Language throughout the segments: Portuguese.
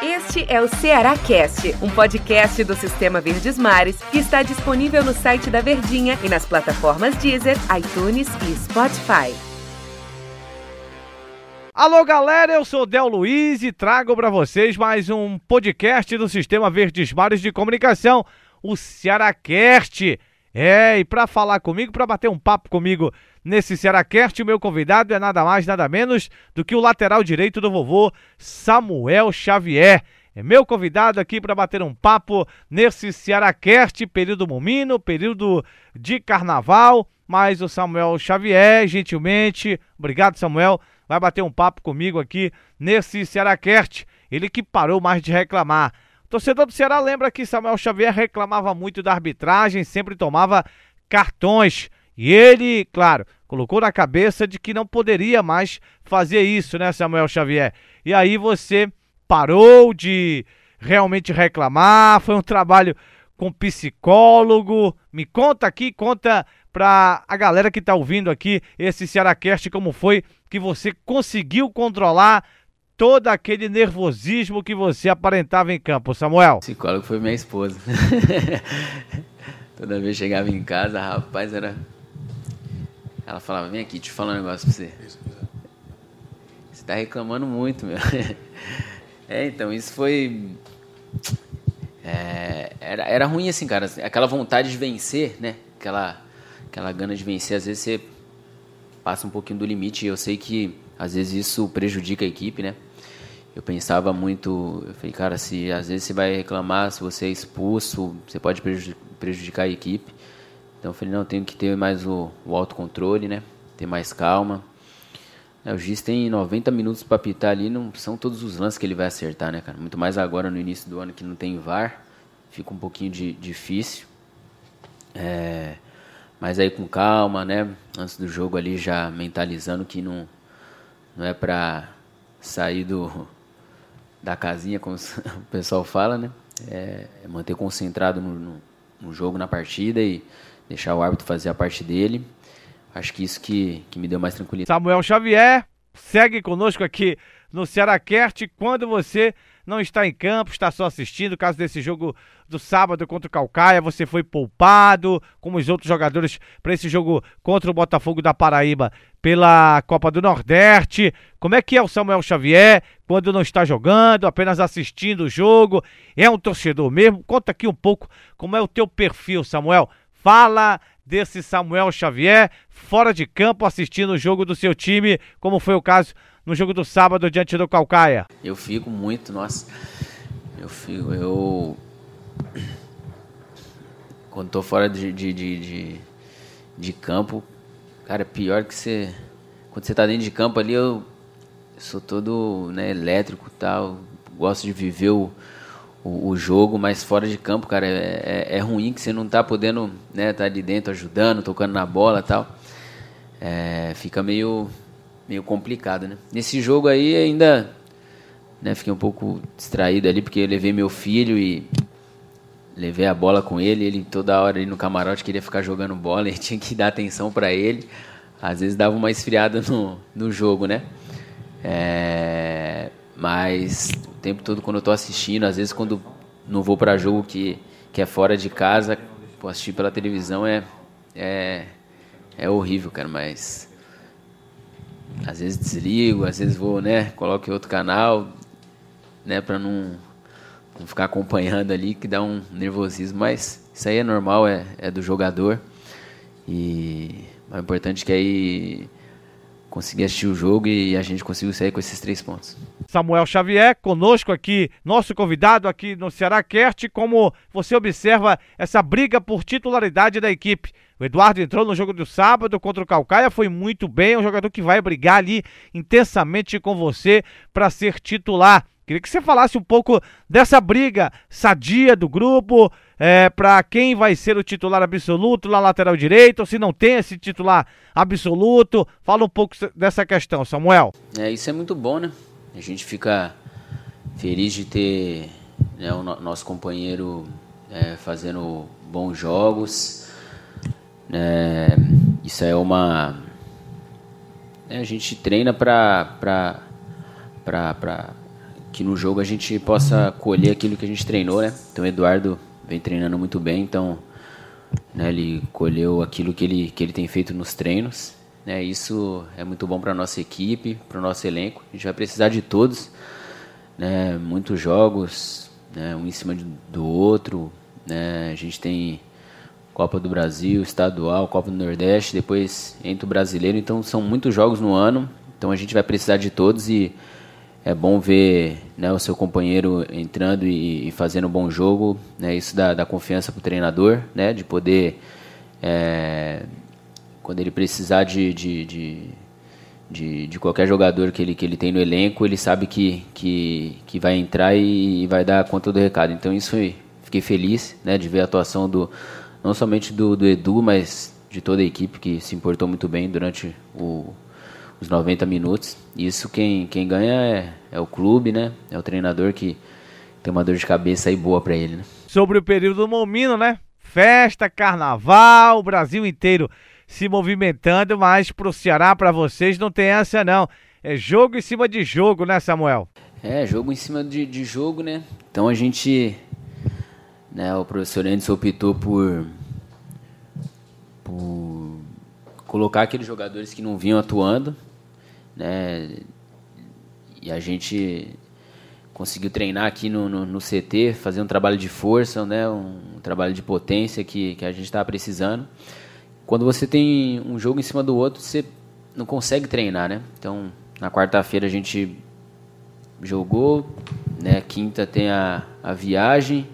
Este é o Ceará Cast, um podcast do Sistema Verdes Mares que está disponível no site da Verdinha e nas plataformas Deezer, iTunes e Spotify. Alô galera, eu sou Del Luiz e trago para vocês mais um podcast do Sistema Verdes Mares de Comunicação, o Cearacast. É, e para falar comigo, para bater um papo comigo nesse Cearacast, o meu convidado é nada mais, nada menos do que o lateral direito do vovô, Samuel Xavier. É meu convidado aqui para bater um papo nesse Cearacast, período momino, período de carnaval, mas o Samuel Xavier, gentilmente, obrigado Samuel, vai bater um papo comigo aqui nesse Cearacast. Ele que parou mais de reclamar. Torcedor do Ceará lembra que Samuel Xavier reclamava muito da arbitragem, sempre tomava cartões. E ele, claro, colocou na cabeça de que não poderia mais fazer isso, né, Samuel Xavier? E aí você parou de realmente reclamar, foi um trabalho com psicólogo. Me conta aqui, conta pra a galera que tá ouvindo aqui esse Cearacast como foi que você conseguiu controlar todo aquele nervosismo que você aparentava em campo, Samuel? O psicólogo foi minha esposa. Toda vez que chegava em casa, rapaz, era. Ela falava: Vem aqui, te falar um negócio pra você. Você tá reclamando muito, meu. É, então, isso foi. É, era, era ruim assim, cara. Aquela vontade de vencer, né? Aquela, aquela gana de vencer, às vezes você passa um pouquinho do limite. E eu sei que às vezes isso prejudica a equipe, né? Eu pensava muito, eu falei, cara, se às vezes você vai reclamar, se você é expulso, você pode prejudicar a equipe. Então eu falei, não, eu tenho que ter mais o, o autocontrole, né? Ter mais calma. É, o juiz tem 90 minutos para apitar ali, não são todos os lances que ele vai acertar, né, cara? Muito mais agora no início do ano que não tem VAR, fica um pouquinho de, difícil. É, mas aí com calma, né? Antes do jogo ali já mentalizando que não, não é para sair do, da casinha, como o pessoal fala, né? É, é manter concentrado no, no, no, jogo, na partida e deixar o árbitro fazer a parte dele. Acho que isso que, que me deu mais tranquilidade. Samuel Xavier segue conosco aqui no Cearacast quando você não está em campo, está só assistindo. Caso desse jogo do sábado contra o Calcaia, você foi poupado, como os outros jogadores, para esse jogo contra o Botafogo da Paraíba pela Copa do Nordeste. Como é que é o Samuel Xavier quando não está jogando, apenas assistindo o jogo? É um torcedor mesmo? Conta aqui um pouco como é o teu perfil, Samuel. Fala desse Samuel Xavier fora de campo assistindo o jogo do seu time, como foi o caso no jogo do sábado diante do Calcaia? Eu fico muito, nossa. Eu fico, eu. Quando tô fora de, de, de, de, de campo, cara, é pior que você. Quando você tá dentro de campo ali, eu sou todo né, elétrico e tal. Gosto de viver o, o, o, jogo, mas fora de campo, cara, é, é, é, ruim que você não tá podendo, né, tá ali dentro ajudando, tocando na bola tal. É, fica meio, meio complicado, né? Nesse jogo aí ainda, né, fiquei um pouco distraído ali, porque eu levei meu filho e levei a bola com ele, ele toda hora ali no camarote queria ficar jogando bola e tinha que dar atenção para ele. Às vezes dava uma esfriada no, no jogo, né? É, mas o tempo todo quando eu tô assistindo, às vezes quando não vou para jogo que, que é fora de casa, assistir pela televisão é, é, é horrível, cara, mas às vezes desligo, às vezes vou, né, coloco em outro canal, né, para não, não ficar acompanhando ali, que dá um nervosismo, mas isso aí é normal, é, é do jogador. E o importante é que aí conseguir assistir o jogo e a gente conseguiu sair com esses três pontos. Samuel Xavier, conosco aqui, nosso convidado aqui no Ceará Cast, como você observa essa briga por titularidade da equipe. O Eduardo entrou no jogo do sábado contra o Calcaia, foi muito bem, é um jogador que vai brigar ali intensamente com você para ser titular. Queria que você falasse um pouco dessa briga sadia do grupo, é, para quem vai ser o titular absoluto na lateral direita, ou se não tem esse titular absoluto. Fala um pouco dessa questão, Samuel. É, isso é muito bom, né? A gente fica feliz de ter né, o nosso companheiro é, fazendo bons jogos. É, isso é uma. É, a gente treina para que no jogo a gente possa colher aquilo que a gente treinou, né? Então Eduardo vem treinando muito bem, então né, ele colheu aquilo que ele, que ele tem feito nos treinos. Né? Isso é muito bom para a nossa equipe, para o nosso elenco. A gente vai precisar de todos, né? muitos jogos, né? um em cima do outro. Né? A gente tem Copa do Brasil, Estadual, Copa do Nordeste, depois entra o Brasileiro. Então são muitos jogos no ano, então a gente vai precisar de todos e é bom ver né, o seu companheiro entrando e, e fazendo um bom jogo. Né, isso dá, dá confiança para o treinador, né, de poder, é, quando ele precisar de, de, de, de, de, qualquer jogador que ele, que ele tem no elenco, ele sabe que, que, que vai entrar e, e vai dar conta do recado. Então, isso fiquei feliz né, de ver a atuação do, não somente do, do Edu, mas de toda a equipe que se importou muito bem durante o os 90 minutos. Isso quem, quem ganha é, é o clube, né? É o treinador que tem uma dor de cabeça aí boa para ele, né? Sobre o período do Momino, né? Festa, carnaval, o Brasil inteiro se movimentando, mas pro Ceará, para vocês, não tem essa não. É jogo em cima de jogo, né, Samuel? É, jogo em cima de, de jogo, né? Então a gente. Né, o professor Anderson optou por. por colocar aqueles jogadores que não vinham atuando né? E a gente conseguiu treinar aqui no, no, no CT, fazer um trabalho de força, né? Um, trabalho de potência que, que a gente estava precisando. Quando você tem um jogo em cima do outro, você não consegue treinar, né? Então, na quarta-feira a gente jogou, né? Quinta tem a, a viagem,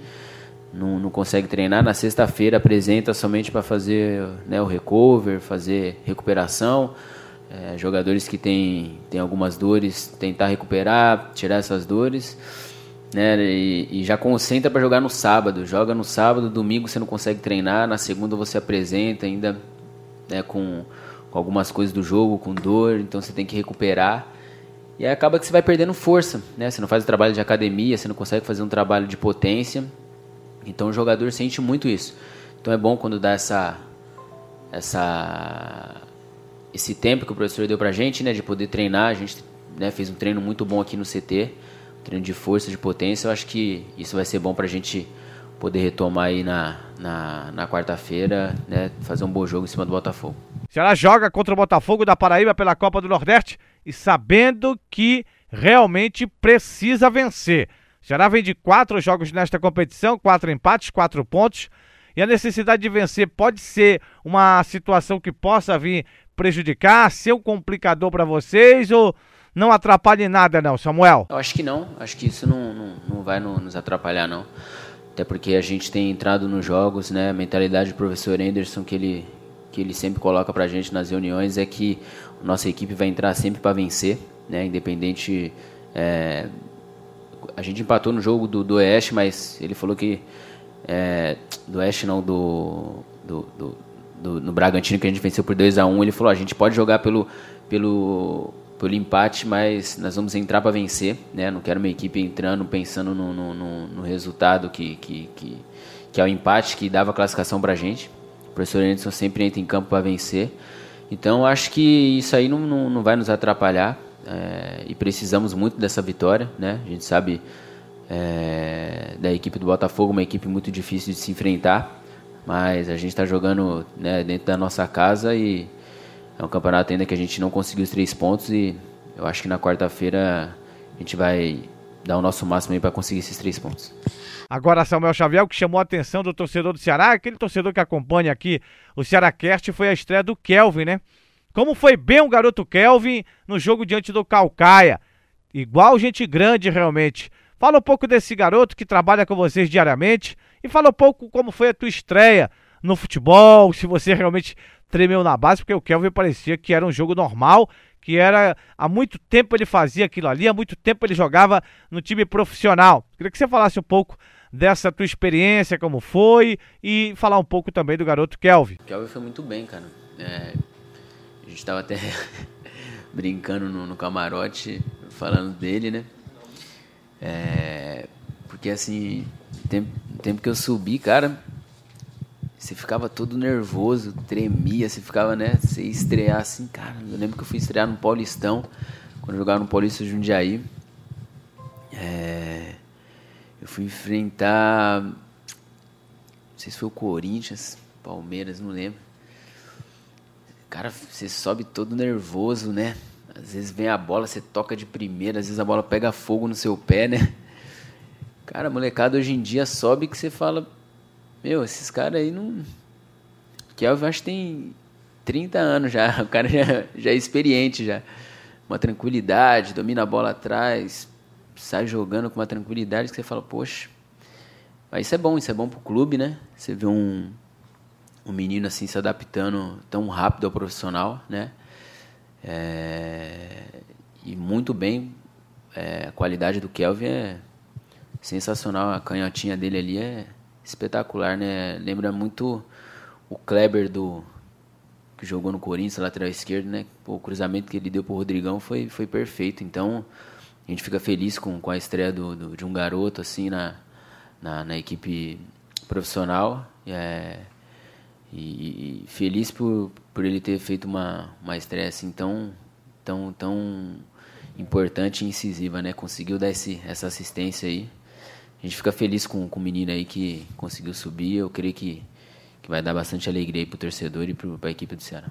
não, não consegue treinar. Na sexta-feira apresenta somente para fazer né, o recover, fazer recuperação é, jogadores que têm, têm algumas dores, tentar recuperar, tirar essas dores. Né, e, e já concentra para jogar no sábado. Joga no sábado, domingo você não consegue treinar, na segunda você apresenta ainda né, com, com algumas coisas do jogo, com dor, então você tem que recuperar. E aí acaba que você vai perdendo força, né? Você não faz o trabalho de academia, você não consegue fazer um trabalho de potência. Então o jogador sente muito isso. Então é bom quando dá essa essa esse tempo que o professor deu pra gente, né, de poder treinar, a gente né, fez um treino muito bom aqui no CT, um treino de força, de potência, eu acho que isso vai ser bom pra gente poder retomar aí na, na, na quarta-feira, né, fazer um bom jogo em cima do Botafogo. Ceará joga contra o Botafogo da Paraíba pela Copa do Nordeste e sabendo que realmente precisa vencer. O Ceará vem de quatro jogos nesta competição, quatro empates, quatro pontos. E a necessidade de vencer pode ser uma situação que possa vir prejudicar, ser um complicador para vocês ou não atrapalha em nada não, Samuel? Eu acho que não, acho que isso não, não, não vai nos atrapalhar não. Até porque a gente tem entrado nos jogos, né, a mentalidade do professor Anderson que ele, que ele sempre coloca pra gente nas reuniões é que nossa equipe vai entrar sempre para vencer, né, independente... É, a gente empatou no jogo do, do Oeste, mas ele falou que... É, do Oeste não, do, do, do do, no Bragantino, que a gente venceu por 2 a 1 ele falou: a gente pode jogar pelo, pelo, pelo empate, mas nós vamos entrar para vencer. Né? Não quero uma equipe entrando pensando no, no, no, no resultado que, que, que, que, é o empate que dava classificação para a gente. O professor Anderson sempre entra em campo para vencer. Então acho que isso aí não, não, não vai nos atrapalhar é, e precisamos muito dessa vitória. Né? A gente sabe é, da equipe do Botafogo, uma equipe muito difícil de se enfrentar. Mas a gente está jogando né, dentro da nossa casa e é um campeonato ainda que a gente não conseguiu os três pontos e eu acho que na quarta-feira a gente vai dar o nosso máximo para conseguir esses três pontos. Agora, Samuel Xavier, o que chamou a atenção do torcedor do Ceará, aquele torcedor que acompanha aqui o Cearacast, foi a estreia do Kelvin, né? Como foi bem o garoto Kelvin no jogo diante do Calcaia. Igual gente grande, realmente. Fala um pouco desse garoto que trabalha com vocês diariamente e fala um pouco como foi a tua estreia no futebol, se você realmente tremeu na base, porque o Kelvin parecia que era um jogo normal, que era há muito tempo ele fazia aquilo ali, há muito tempo ele jogava no time profissional. Queria que você falasse um pouco dessa tua experiência, como foi, e falar um pouco também do garoto Kelvin. O Kelvin foi muito bem, cara. É, a gente estava até brincando no, no, camarote, falando dele, né? É, porque assim, tempo, tempo que eu subi, cara, você ficava todo nervoso, tremia, você ficava, né? Você ia estrear assim, cara. Eu lembro que eu fui estrear no Paulistão, quando jogava no Paulista Jundiaí. É, eu fui enfrentar. Não sei se foi o Corinthians, Palmeiras, não lembro. Cara, você sobe todo nervoso, né? Às vezes vem a bola, você toca de primeira, às vezes a bola pega fogo no seu pé, né? Cara, molecada hoje em dia sobe que você fala, meu, esses caras aí não. Kelvin acho que tem 30 anos já, o cara já, já é experiente já. Uma tranquilidade, domina a bola atrás, sai jogando com uma tranquilidade que você fala, poxa, mas isso é bom, isso é bom pro clube, né? Você vê um, um menino assim se adaptando tão rápido ao profissional, né? É, e muito bem, é, a qualidade do Kelvin é sensacional, a canhotinha dele ali é espetacular, né? Lembra muito o Kleber do que jogou no Corinthians, lateral esquerdo, né? O cruzamento que ele deu pro Rodrigão foi, foi perfeito. Então, a gente fica feliz com, com a estreia do, do de um garoto assim na, na, na equipe profissional. É, e, e, feliz por, por ele ter feito uma, uma estreia assim tão, tão, tão importante e incisiva, né? Conseguiu dar esse, essa assistência aí. A gente fica feliz com, com o menino aí que conseguiu subir. Eu creio que, que vai dar bastante alegria aí pro torcedor e para a equipe do Ceará.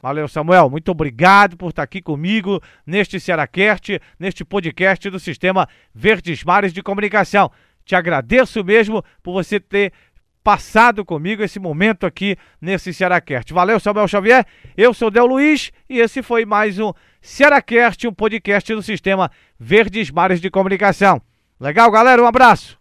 Valeu, Samuel. Muito obrigado por estar aqui comigo neste Cearacast, neste podcast do Sistema Verdes Mares de Comunicação. Te agradeço mesmo por você ter passado comigo esse momento aqui nesse Cearacast. Valeu, Samuel Xavier. Eu sou Del Luiz e esse foi mais um Cearacast, um podcast do Sistema Verdes Mares de Comunicação. Legal, galera? Um abraço.